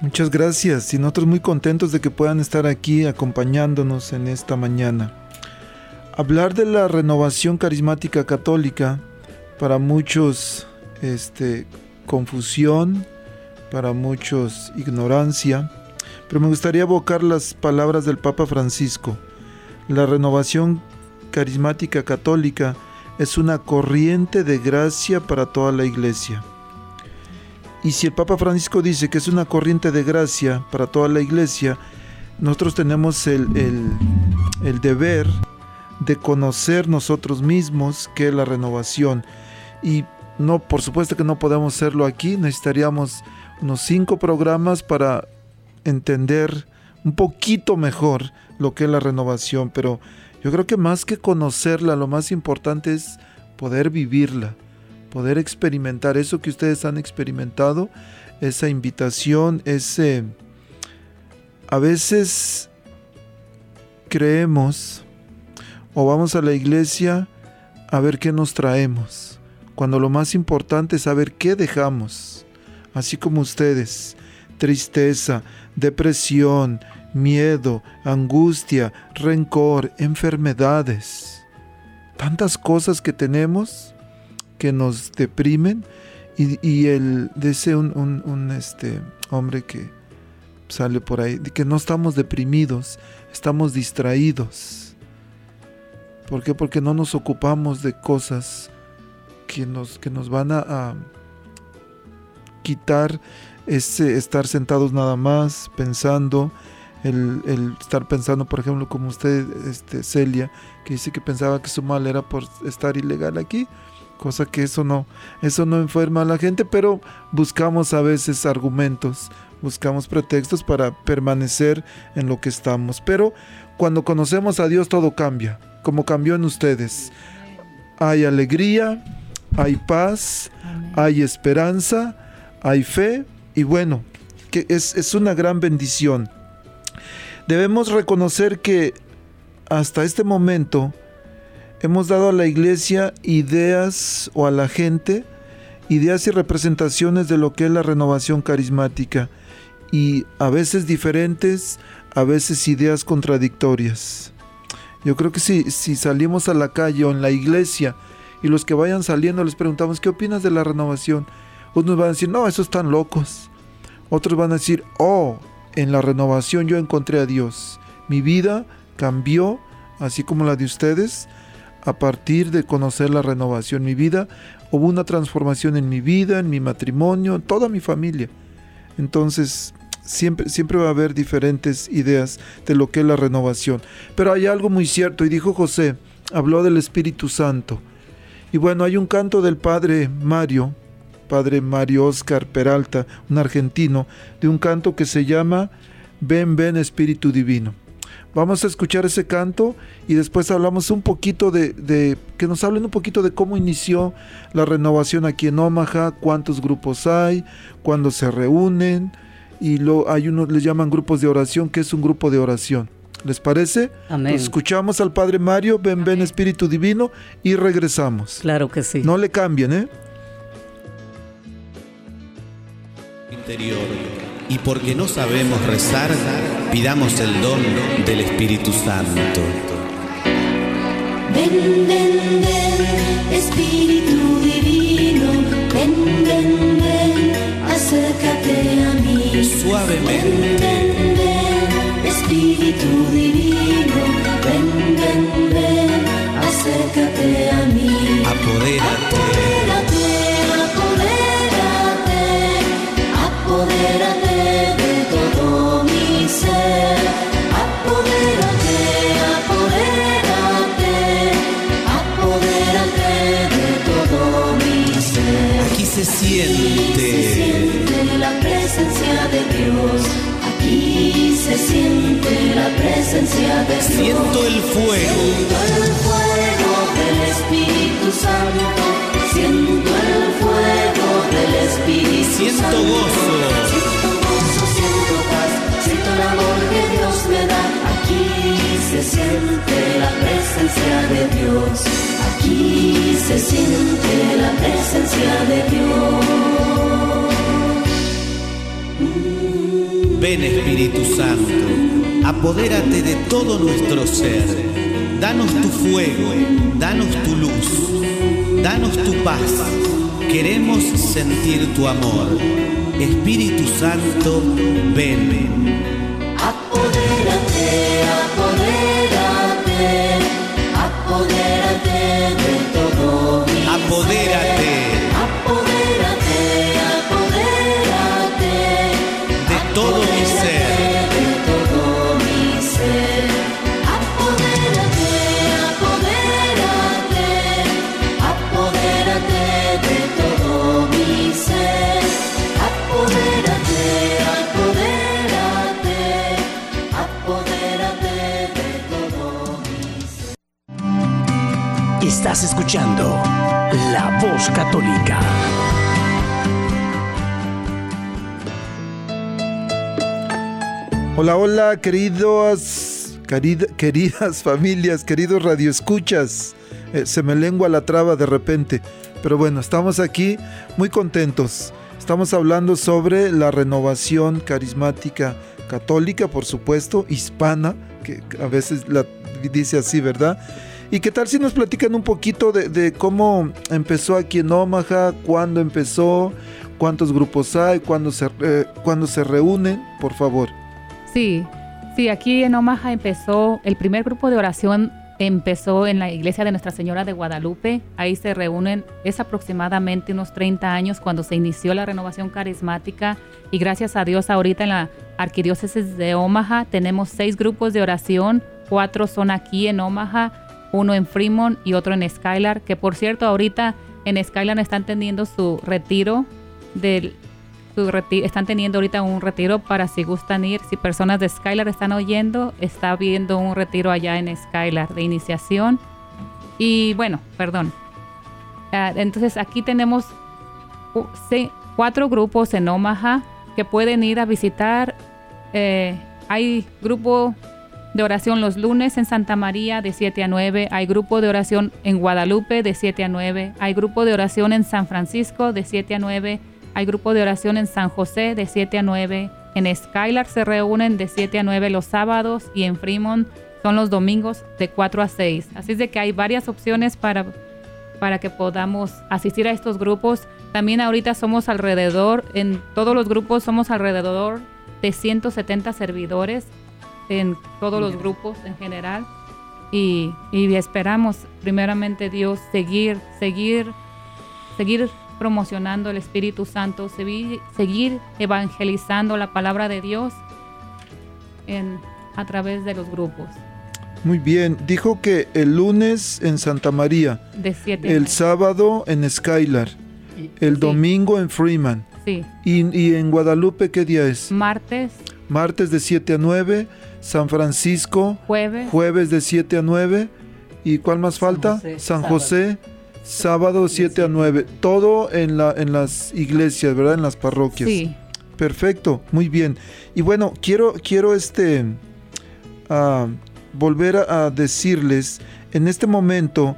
Muchas gracias y nosotros muy contentos de que puedan estar aquí acompañándonos en esta mañana. Hablar de la renovación carismática católica, para muchos este, confusión, para muchos ignorancia, pero me gustaría evocar las palabras del Papa Francisco. La renovación carismática católica es una corriente de gracia para toda la iglesia. Y si el Papa Francisco dice que es una corriente de gracia para toda la iglesia, nosotros tenemos el, el, deber de conocer nosotros mismos que la renovación. Y no, por supuesto que no podemos hacerlo aquí, necesitaríamos unos cinco programas para entender un poquito mejor lo que es la renovación, pero yo creo que más que conocerla, lo más importante es poder vivirla, poder experimentar eso que ustedes han experimentado, esa invitación, ese... A veces creemos o vamos a la iglesia a ver qué nos traemos, cuando lo más importante es saber qué dejamos, así como ustedes, tristeza, depresión, miedo, angustia, rencor, enfermedades, tantas cosas que tenemos que nos deprimen y, el dice un, un, este hombre que sale por ahí, que no estamos deprimidos, estamos distraídos ¿Por qué? Porque no nos ocupamos de cosas que nos, que nos van a, quitar ese estar sentados nada más, pensando, el, estar pensando, por ejemplo, como usted, este, Celia, que dice que pensaba que su mal era por estar ilegal aquí, cosa que eso no, eso no enferma a la gente, pero buscamos a veces argumentos, buscamos pretextos para permanecer en lo que estamos. Pero cuando conocemos a Dios todo cambia como cambió en ustedes. Hay alegría, hay paz, hay esperanza, hay fe y bueno, que es, una gran bendición. Debemos reconocer que hasta este momento hemos dado a la iglesia ideas o a la gente ideas y representaciones de lo que es la renovación carismática y a veces diferentes, a veces ideas contradictorias. Yo creo que si, si salimos a la calle o en la iglesia y los que vayan saliendo les preguntamos, ¿qué opinas de la renovación? Unos van a decir, no, esos están locos. Otros van a decir, oh, en la renovación yo encontré a Dios. Mi vida cambió, así como la de ustedes, a partir de conocer la renovación. Mi vida, hubo una transformación en mi vida, en mi matrimonio, en toda mi familia. Entonces, siempre, siempre va a haber diferentes ideas de lo que es la renovación. Pero hay algo muy cierto, y dijo José, habló del Espíritu Santo. Y bueno, hay un canto del padre Mario, padre Mario Oscar Peralta, un argentino, de un canto que se llama Ven, ven Espíritu Divino. Vamos a escuchar ese canto y después hablamos un poquito de, que nos hablen un poquito de cómo inició la renovación aquí en Omaha, cuántos grupos hay, cuándo se reúnen y lo, hay unos les llaman grupos de oración, que es un grupo de oración. ¿Les parece? Amén. escuchamos al Padre Mario, ven, ven Espíritu Divino y regresamos. Claro que sí. No le cambien, ¿eh? Interior. Y porque no sabemos rezar, pidamos el don del Espíritu Santo. Ven, ven, ven, Espíritu Divino, ven, ven, ven, acércate a mí. Suavemente. La presencia de Dios. Siento el fuego. Siento el fuego del Espíritu Santo. Siento el fuego del Espíritu Siento Santo. gozo. Siento gozo, siento paz. Siento el amor que Dios me da. Aquí se siente la presencia de Dios. Aquí se siente la presencia de Dios. Ven Espíritu Santo, apodérate de todo nuestro ser. Danos tu fuego, danos tu luz, danos tu paz. Queremos sentir tu amor. Espíritu Santo, ven. Estás escuchando La Voz Católica. Hola, hola, queridos, querida- queridas familias, queridos radioescuchas. Eh, se me lengua la traba de repente, pero bueno, estamos aquí muy contentos. Estamos hablando sobre la renovación carismática católica, por supuesto, hispana, que a veces la dice así, ¿verdad? ¿Y qué tal si nos platican un poquito de, cómo empezó aquí en Omaha, cuándo empezó, cuántos grupos hay, cuándo se, eh, se reúnen, por favor? Sí, sí, aquí en Omaha empezó, el primer grupo de oración empezó en la iglesia de Nuestra Señora de Guadalupe. Ahí se reúnen, es aproximadamente unos 30 años cuando se inició la renovación carismática y gracias a Dios ahorita en la arquidiócesis de Omaha tenemos seis grupos de oración, cuatro son aquí en Omaha, uno en Fremont y otro en Skylar, que por cierto ahorita en Skylar están teniendo su retiro del están teniendo ahorita un retiro para si gustan ir, si personas de Skylar están oyendo, está habiendo un retiro allá en Skylar de iniciación. Y bueno, perdón. Ah, entonces aquí tenemos cuatro grupos en Omaha que pueden ir a visitar eh, hay grupo de oración los lunes en Santa María de 7 a 9, hay grupo de oración en Guadalupe de 7 a 9, hay grupo de oración en San Francisco de 7 a 9, hay grupo de oración en San José de 7 a 9, en Skylar se reúnen de 7 a 9 los sábados y en Fremont son los domingos de 4 a 6. Así es de que hay varias opciones para, para que podamos asistir a estos grupos. También ahorita somos alrededor, en todos los grupos somos alrededor de 170 servidores en todos los grupos en general. Y, y esperamos primeramente Dios seguir, seguir, seguir promocionando el Espíritu Santo, seguir, seguir evangelizando la palabra de Dios en, a través de los grupos. Muy bien, dijo que el lunes en Santa María, De siete el sábado en Skylar, el Sí. domingo en Freeman. Sí, Y, y en Guadalupe qué día es? martes, Martes de 7 a 9, San Francisco, jueves, jueves de 7 a 9. ¿Y cuál más falta? José, San sábado. José, sábado 7 a 9. Todo en, la, en las iglesias, ¿verdad? En las parroquias. sí, Perfecto, muy bien. Y bueno, quiero, quiero este ah, volver a, a decirles, en este momento,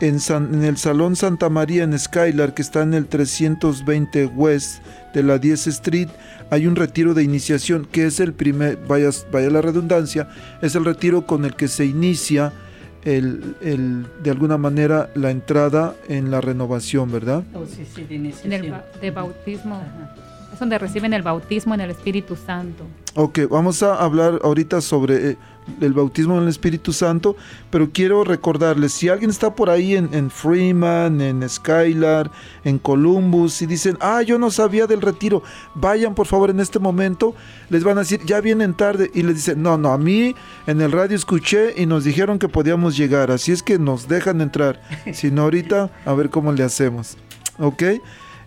en, San- en el Salón Santa María en Skylar, que está en el 320 West de la 10 Street, hay un retiro de iniciación, que es el primer, vaya, vaya la redundancia, es el retiro con el que se inicia el, el- de alguna manera la entrada en la renovación, ¿verdad? Oh, sí, sí, de en el iniciación. ba- de bautismo. Ajá. Es donde reciben el bautismo en el Espíritu Santo. Ok, vamos a hablar ahorita sobre eh, el bautismo en el Espíritu Santo, pero quiero recordarles, si alguien está por ahí en, en Freeman, en Skylar, en Columbus, y dicen, ah, yo no sabía del retiro, vayan por favor en este momento, les van a decir, ya vienen tarde, y les dicen, no, no, a mí en el radio escuché y nos dijeron que podíamos llegar, así es que nos dejan entrar, si no ahorita, a ver cómo le hacemos, ¿ok?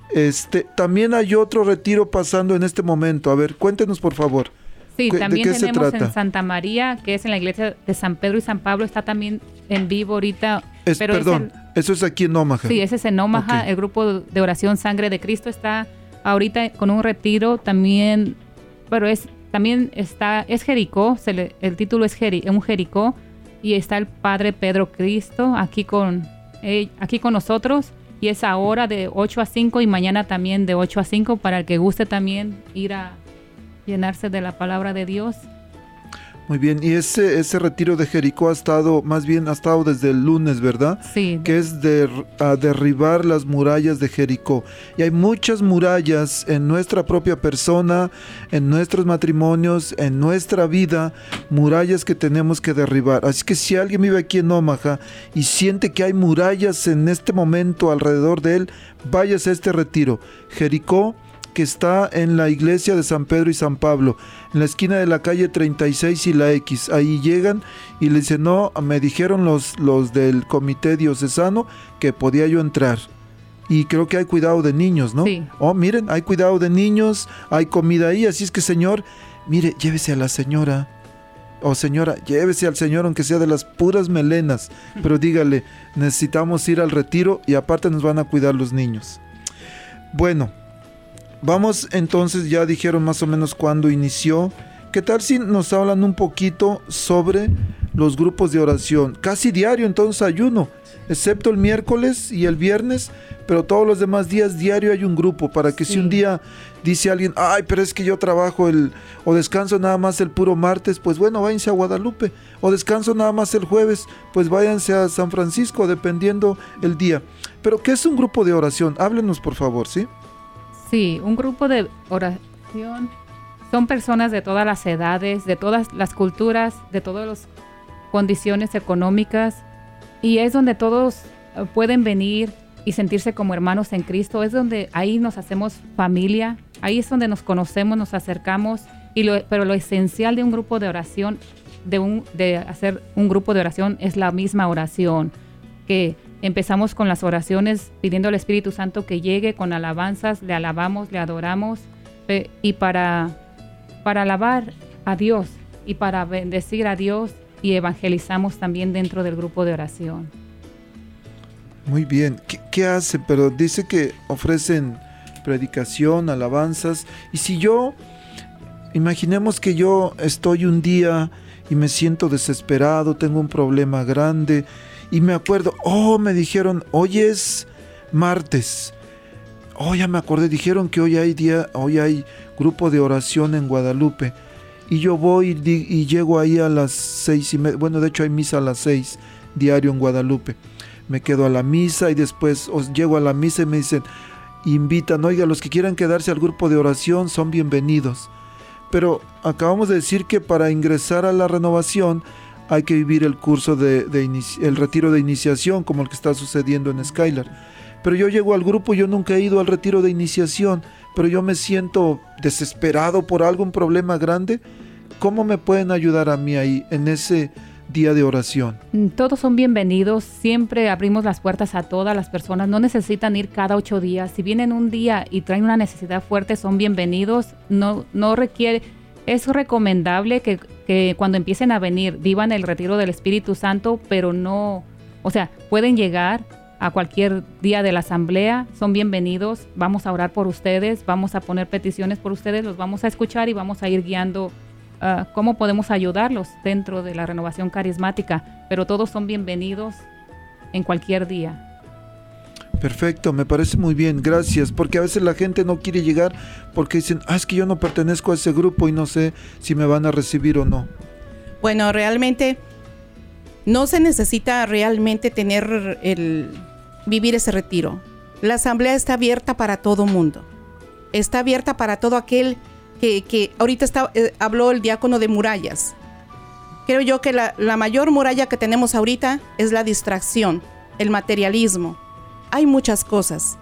Este, también hay otro retiro pasando en este momento. A ver, cuéntenos por favor. Sí, ¿Qué- de también tenemos en Santa María, que es en la iglesia de San Pedro y San Pablo, está también en vivo ahorita. Es, pero es perdón, eso es aquí en Omaha. Sí, ese es en Omaha. El grupo de oración Sangre de Cristo está ahorita con un retiro también, pero es también está es Jericó, se le- el título es Jeri- un Jericó y está el Padre Pedro Cristo aquí con eh, aquí con nosotros y es ahora de 8 a 5 y mañana también de 8 a 5 para el que guste también ir a llenarse de la palabra de Dios. Muy bien, y ese, ese retiro de Jericó ha estado, más bien ha estado desde el lunes, ¿verdad? Sí, Que es de, a derribar las murallas de Jericó. Y hay muchas murallas en nuestra propia persona, en nuestros matrimonios, en nuestra vida, murallas que tenemos que derribar. Así que si alguien vive aquí en Omaha y siente que hay murallas en este momento alrededor de él, váyase a este retiro. Jericó que está en la iglesia de San Pedro y San Pablo, en la esquina de la calle 36 y la X. Ahí llegan y le dicen, no, me dijeron los, los del comité diocesano que podía yo entrar. Y creo que hay cuidado de niños, ¿no? Sí. Oh, miren, hay cuidado de niños, hay comida ahí, así es que señor, mire, llévese a la señora. O señora, llévese al señor aunque sea de las puras melenas, pero dígale, necesitamos ir al retiro y aparte nos van a cuidar los niños. Bueno, vamos entonces, ya dijeron más o menos cuándo inició. ¿Qué tal si nos hablan un poquito sobre los grupos de oración? Casi diario entonces hay uno, excepto el miércoles y el viernes, pero todos los demás días diario hay un grupo para que si un día dice alguien, ay, pero es que yo trabajo el o descanso nada más el puro martes, pues bueno, váyanse a Guadalupe, o descanso nada más el jueves, pues váyanse a San Francisco, dependiendo el día. Pero ¿qué es un grupo de oración? Háblenos por favor, ¿sí? Sí, un grupo de oración son personas de todas las edades, de todas las culturas, de todas las condiciones económicas y es donde todos eh, pueden venir y sentirse como hermanos en Cristo. Es donde ahí nos hacemos familia, ahí es donde nos conocemos, nos acercamos. Y lo, pero lo esencial de un grupo de oración, de, un, de hacer un grupo de oración, es la misma oración. Que empezamos con las oraciones pidiendo al Espíritu Santo que llegue con alabanzas, le alabamos, le adoramos. pe- y para, para alabar a Dios y para bendecir a Dios y evangelizamos también dentro del grupo de oración. Muy bien. ¿Qué, hacen? Pero dice que ofrecen predicación, alabanzas. Y si yo imaginemos que yo estoy un día y me siento desesperado, tengo un problema grande y me acuerdo, oh, me dijeron, hoy es martes. Oh, ya me acordé, dijeron que hoy hay día, hoy hay grupo de oración en Guadalupe. Y yo voy y, llego ahí a las seis y media. Bueno, de hecho hay misa a las seis diario en Guadalupe. Me quedo a la misa y después os llego a la misa y me dicen, invitan, oiga, los que quieran quedarse al grupo de oración son bienvenidos. Pero acabamos de decir que para ingresar a la renovación hay que vivir el curso de, el retiro de iniciación, como el que está sucediendo en Skylar. Pero yo llego al grupo, yo nunca he ido al retiro de iniciación, pero yo me siento desesperado por algún problema grande. ¿Cómo me pueden ayudar a mí ahí en ese día de oración? Mm, todos son bienvenidos, siempre abrimos las puertas a todas las personas, no necesitan ir cada ocho días. Si vienen un día y traen una necesidad fuerte, son bienvenidos, no, no requiere, es recomendable que, que cuando empiecen a venir vivan el retiro del Espíritu Santo, pero no, o sea, pueden llegar a cualquier día de la asamblea, son bienvenidos, vamos a orar por ustedes, vamos a poner peticiones por ustedes, los vamos a escuchar y vamos a ir guiando Ah, cómo podemos ayudarlos dentro de la renovación carismática, pero todos son bienvenidos en cualquier día. Perfecto, me parece muy bien, gracias, porque a veces la gente no quiere llegar porque dicen, ah, es que yo no pertenezco a ese grupo y no sé si me van a recibir o no. Bueno, realmente no se necesita realmente tener el vivir ese retiro. La asamblea está abierta para todo mundo. Está abierta para todo aquel que, ahorita está, eh, habló el diácono de murallas. Creo yo que la, mayor muralla que tenemos ahorita es la distracción, el materialismo. Hay muchas cosas.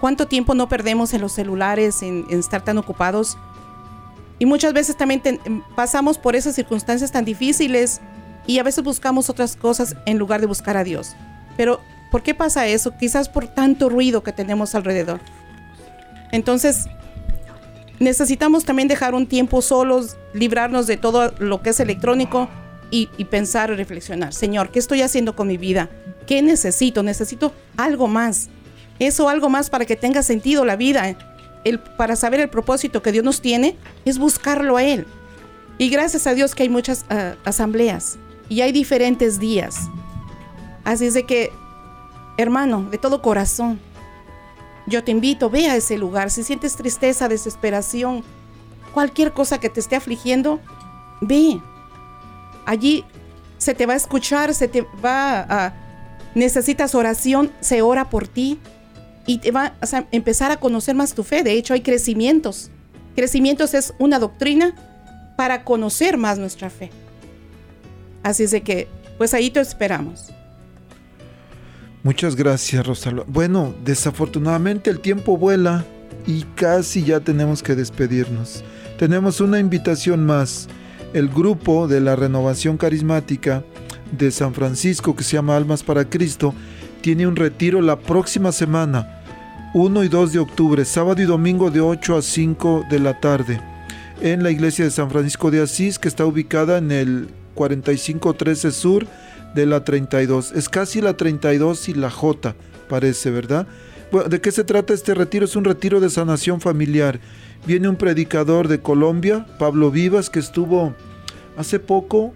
¿Cuánto tiempo no perdemos en los celulares, en, estar tan ocupados? Y muchas veces también pasamos por esas circunstancias tan difíciles y a veces buscamos otras cosas en lugar de buscar a Dios. Pero, ¿por qué pasa eso? Quizás por tanto ruido que tenemos alrededor. Entonces, necesitamos también dejar un tiempo solos, librarnos de todo lo que es electrónico y, pensar y reflexionar. Señor, ¿qué estoy haciendo con mi vida? ¿Qué necesito? Necesito algo más. Eso, algo más para que tenga sentido la vida. El, para saber el propósito que Dios nos tiene es buscarlo a Él. Y gracias a Dios que hay muchas ah, asambleas y hay diferentes días. Así es de que, hermano, de todo corazón, yo te invito, ve a ese lugar. Si sientes tristeza, desesperación, cualquier cosa que te esté afligiendo, ve. Allí se te va a escuchar, se te va a... Necesitas oración, se ora por ti y te va a empezar a conocer más tu fe. De hecho, hay crecimientos. Crecimientos es una doctrina para conocer más nuestra fe. Así es de que, pues ahí te esperamos. Muchas gracias, Rosalba. Bueno, desafortunadamente el tiempo vuela y casi ya tenemos que despedirnos. Tenemos una invitación más. El grupo de la renovación carismática de San Francisco que se llama Almas para Cristo tiene un retiro la próxima semana, 1 y 2 de octubre, sábado y domingo de 8 a 5 de la tarde, en la iglesia de San Francisco de Asís que está ubicada en el 4513 Sur de la 32. Es casi la 32 y la J, parece, ¿verdad? Bueno, ¿De qué se trata este retiro? Es un retiro de sanación familiar. Viene un predicador de Colombia, Pablo Vivas, que estuvo hace poco,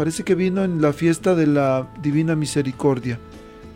parece que vino en la fiesta de la Divina Misericordia.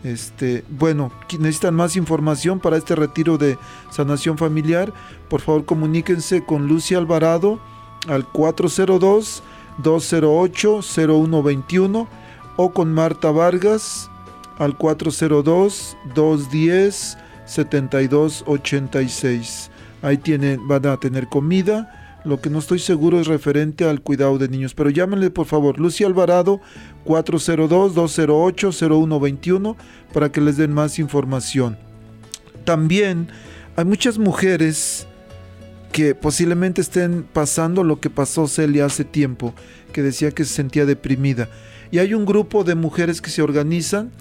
Este, bueno, necesitan más información para este retiro de sanación familiar, por favor comuníquense con Lucia Alvarado al 402 208 0121 o con Marta Vargas al 402-210-7286. Ahí tienen, van a tener comida. Lo que no estoy seguro es referente al cuidado de niños. Pero llámenle por favor, Lucia Alvarado, 402-208-0121, para que les den más información. También hay muchas mujeres que posiblemente estén pasando lo que pasó Celia hace tiempo, que decía que se sentía deprimida. Y hay un grupo de mujeres que se organizan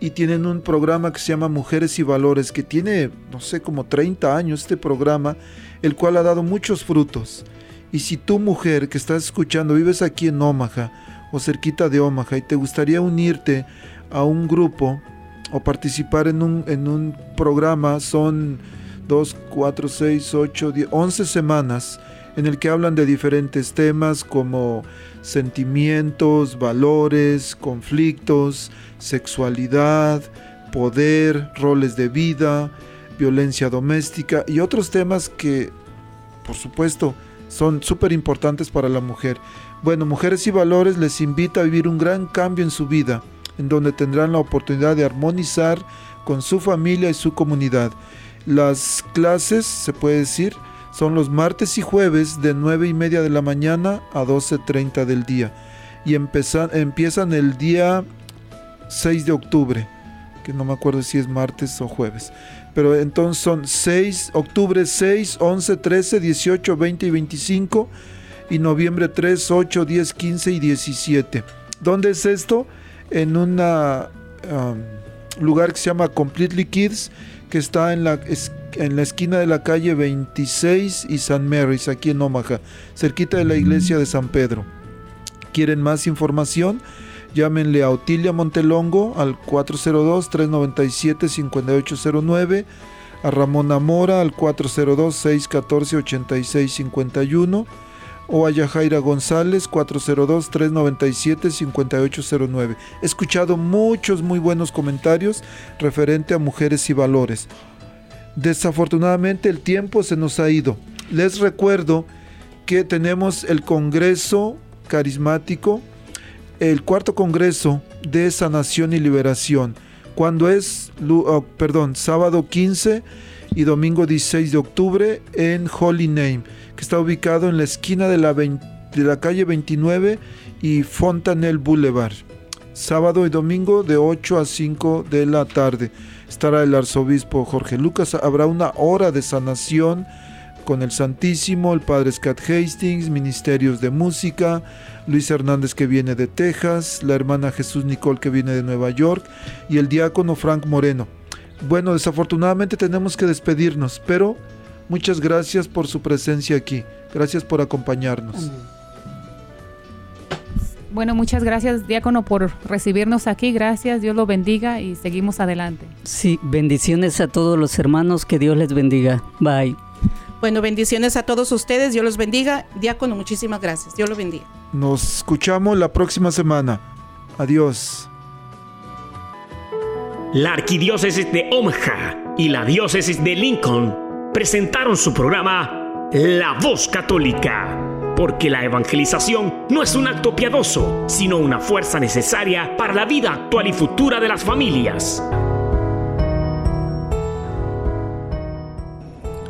y tienen un programa que se llama Mujeres y Valores, que tiene, no sé, como 30 años este programa, el cual ha dado muchos frutos. Y si tú mujer que estás escuchando vives aquí en Omaha o cerquita de Omaha y te gustaría unirte a un grupo o participar en un, en un programa, son 2, 4, 6, 8, 10, 11 semanas en el que hablan de diferentes temas como sentimientos, valores, conflictos, sexualidad, poder, roles de vida, violencia doméstica y otros temas que, por supuesto, son súper importantes para la mujer. Bueno, Mujeres y Valores les invita a vivir un gran cambio en su vida, en donde tendrán la oportunidad de armonizar con su familia y su comunidad. Las clases, se puede decir, son los martes y jueves de 9 y media de la mañana a 12.30 del día. Y empiezan, el día 6 de octubre, que no me acuerdo si es martes o jueves. Pero entonces son 6, octubre 6, 11, 13, 18, 20 y 25. Y noviembre 3, 8, 10, 15 y 17. ¿Dónde es esto? En un lugar que se llama Completely Kids, que está en la en la esquina de la calle 26 y San Mary's, aquí en Omaha, cerquita de la iglesia de San Pedro. ¿Quieren más información? Llámenle a Otilia Montelongo al 402-397-5809, a Ramón Amora al 402-614-8651 o a Yajaira González 402-397-5809. He escuchado muchos muy buenos comentarios referente a mujeres y valores. Desafortunadamente el tiempo se nos ha ido. Les recuerdo que tenemos el Congreso Carismático, el cuarto Congreso de Sanación y Liberación, cuando es, oh, perdón, sábado 15 y domingo 16 de octubre en Holy Name, que está ubicado en la esquina de la, de la calle 29 y Fontanel Boulevard. Sábado y domingo de 8 a 5 de la tarde estará el arzobispo Jorge Lucas. Habrá una hora de sanación con el Santísimo, el Padre Scott Hastings, Ministerios de Música, Luis Hernández que viene de Texas, la hermana Jesús Nicole que viene de Nueva York y el diácono Frank Moreno. Bueno, desafortunadamente tenemos que despedirnos, pero muchas gracias por su presencia aquí. Gracias por acompañarnos. Bueno, muchas gracias, diácono, por recibirnos aquí. Gracias, Dios lo bendiga y seguimos adelante. Sí, bendiciones a todos los hermanos, que Dios les bendiga. Bye. Bueno, bendiciones a todos ustedes, Dios los bendiga. Diácono, muchísimas gracias, Dios lo bendiga. Nos escuchamos la próxima semana. Adiós. La Arquidiócesis de Omaha y la Diócesis de Lincoln presentaron su programa La Voz Católica porque la evangelización no es un acto piadoso, sino una fuerza necesaria para la vida actual y futura de las familias.